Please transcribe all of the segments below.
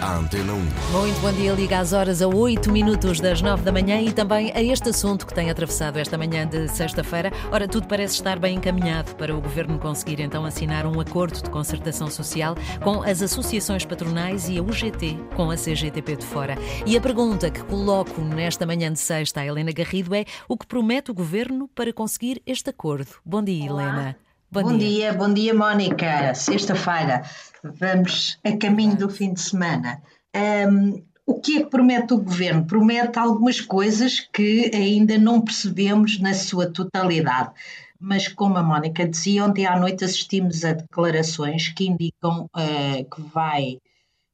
à Antena 1. Muito bom dia, liga às horas a 8 minutos das 9 da manhã e também a este assunto que tem atravessado esta manhã de sexta-feira. Ora, tudo parece estar bem encaminhado para o Governo conseguir então assinar um acordo de concertação social com as associações patronais e a UGT com a CGTP de fora. E a pergunta que coloco nesta manhã de sexta à Helena Garrido é o que promete o Governo para conseguir este acordo? Bom dia, Olá. Helena. Bom, bom dia. dia. bom dia, Mónica. Sexta-feira, vamos a caminho do fim de semana. Um, o que é que promete o governo? Promete algumas coisas que ainda não percebemos na sua totalidade. Mas, como a Mónica dizia, ontem à noite assistimos a declarações que indicam uh, que vai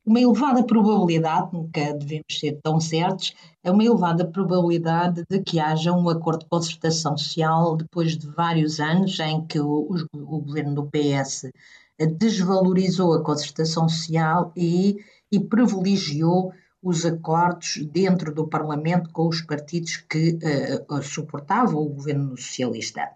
uma elevada probabilidade, nunca devemos ser tão certos, é uma elevada probabilidade de que haja um acordo de concertação social depois de vários anos em que o, o governo do PS desvalorizou a concertação social e, e privilegiou os acordos dentro do Parlamento com os partidos que uh, suportavam o governo socialista.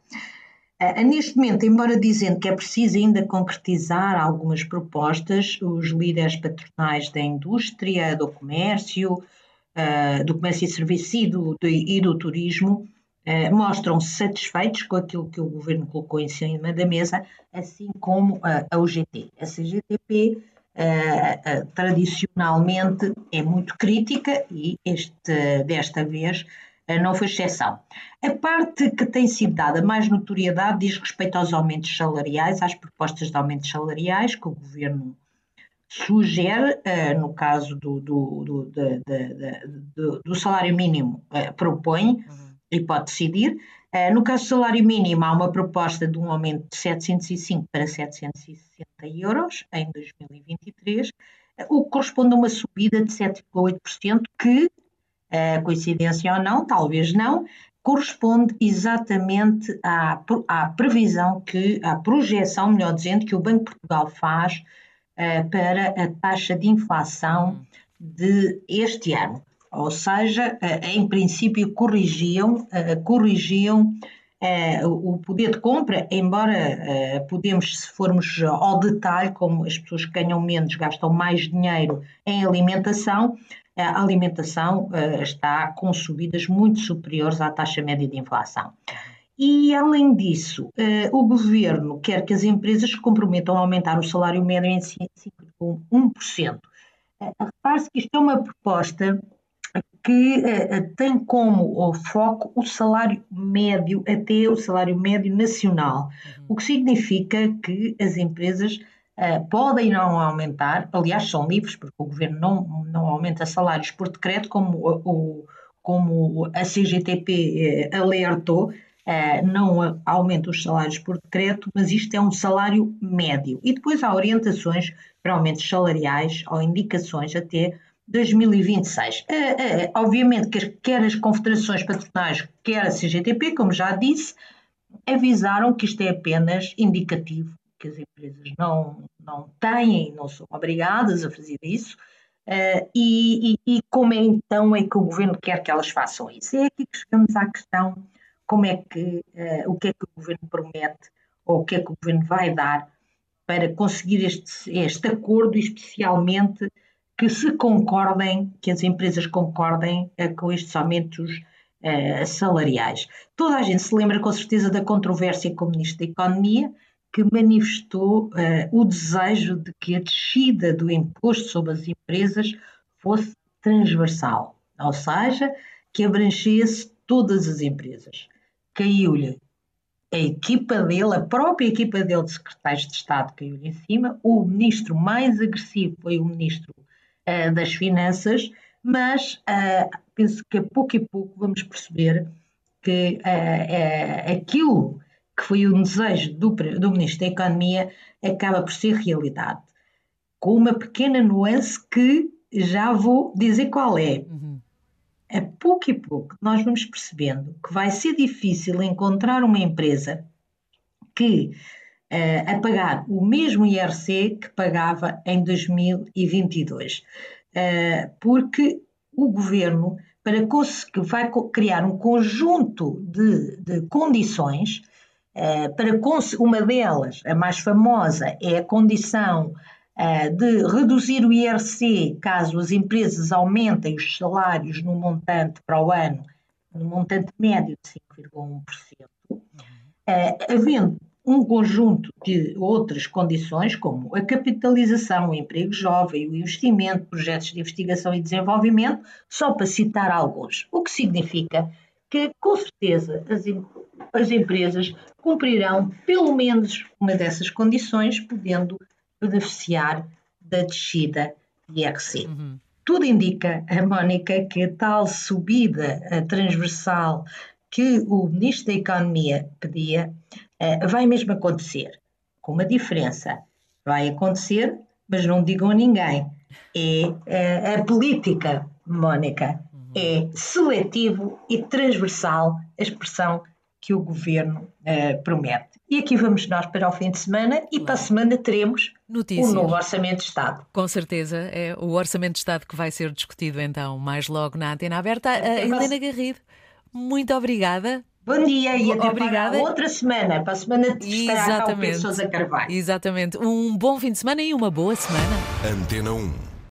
Neste momento, embora dizendo que é preciso ainda concretizar algumas propostas, os líderes patronais da indústria, do comércio, uh, do comércio e serviços e do, turismo uh, mostram-se satisfeitos com aquilo que o governo colocou em cima da mesa, assim como a UGT. A CGTP tradicionalmente é muito crítica e este, desta vez não foi exceção. A parte que tem sido dada mais notoriedade diz respeito aos aumentos salariais, às propostas de aumentos salariais que o governo sugere, no caso do, do, do, do, do salário mínimo, propõe uhum. e pode decidir. No caso do salário mínimo, há uma proposta de um aumento de 705 para 760 euros em 2023, o que corresponde a uma subida de 7,8%, que uh, coincidência ou não, talvez não, corresponde exatamente à, à previsão que, à projeção, melhor dizendo, que o Banco de Portugal faz uh, para a taxa de inflação de este ano. Ou seja, uh, em princípio corrigiam, corrigiam o poder de compra, embora podemos, se formos ao detalhe, como as pessoas que ganham menos gastam mais dinheiro em alimentação, a alimentação uh, está com subidas muito superiores à taxa média de inflação. E, além disso, uh, o governo quer que as empresas se comprometam a aumentar o salário médio em 5,1%. Uh, Repare-se que isto é uma proposta que tem como foco o salário médio, até o salário médio nacional, uhum. o que significa que as empresas Uh, podem não aumentar, aliás, são livres, porque o governo não, não aumenta salários por decreto, como, o, como a CGTP uh, alertou, uh, não aumenta os salários por decreto, mas isto é um salário médio. E depois há orientações para aumentos salariais ou indicações até 2026. obviamente que quer as confederações patronais, quer a CGTP, como já disse, avisaram que isto é apenas indicativo que as empresas não, não têm, não são obrigadas a fazer isso, uh, e, e, e, como é então é que o governo quer que elas façam isso? É aqui que chegamos à questão como é que, uh, o que é que o governo promete, ou o que é que o governo vai dar para conseguir este, este acordo, especialmente que se concordem, que as empresas concordem uh, com estes aumentos salariais. Toda a gente se lembra com certeza da controvérsia com o Ministro da Economia, que manifestou uh, o desejo de que a descida do imposto sobre as empresas fosse transversal, ou seja, que abrangesse todas as empresas. Caiu-lhe a equipa dele, a própria equipa dele de secretários de Estado caiu-lhe em cima, o ministro mais agressivo foi o ministro uh, das Finanças, mas uh, penso que a pouco e pouco vamos perceber que aquilo que foi o desejo do, do Ministro da Economia, acaba por ser realidade. Com uma pequena nuance que já vou dizer qual é. Uhum. A pouco e pouco nós vamos percebendo que vai ser difícil encontrar uma empresa que uh, a pagar o mesmo IRC que pagava em 2022. Uh, eh, porque o governo, para vai criar um conjunto de, de condições para uma delas, a mais famosa, é a condição de reduzir o IRC caso as empresas aumentem os salários no montante para o ano, no montante médio de 5,1%, havendo um conjunto de outras condições, como a capitalização, o emprego jovem, o investimento, projetos de investigação e desenvolvimento, só para citar alguns. O que significa que, com certeza, as, as empresas cumprirão pelo menos uma dessas condições, podendo beneficiar da descida de IRC. Uhum. Tudo indica, a Mónica, que tal subida transversal que o Ministro da Economia pedia uh, vai mesmo acontecer. Com uma diferença. Vai acontecer, mas não digam a ninguém. É uh, a política, Mónica, uhum. é seletivo e transversal a expressão que o governo uh, promete. E aqui vamos nós para o fim de semana e para a semana teremos Notícias. o novo Orçamento de Estado. Com certeza, é o Orçamento de Estado que vai ser discutido então mais logo na antena aberta. Uh, Helena Garrido, muito obrigada. Bom dia e até Obrigada. para outra semana, para a semana de estará Pedro Sousa Carvalho. Exatamente. Um bom fim de semana e uma boa semana. Antena 1.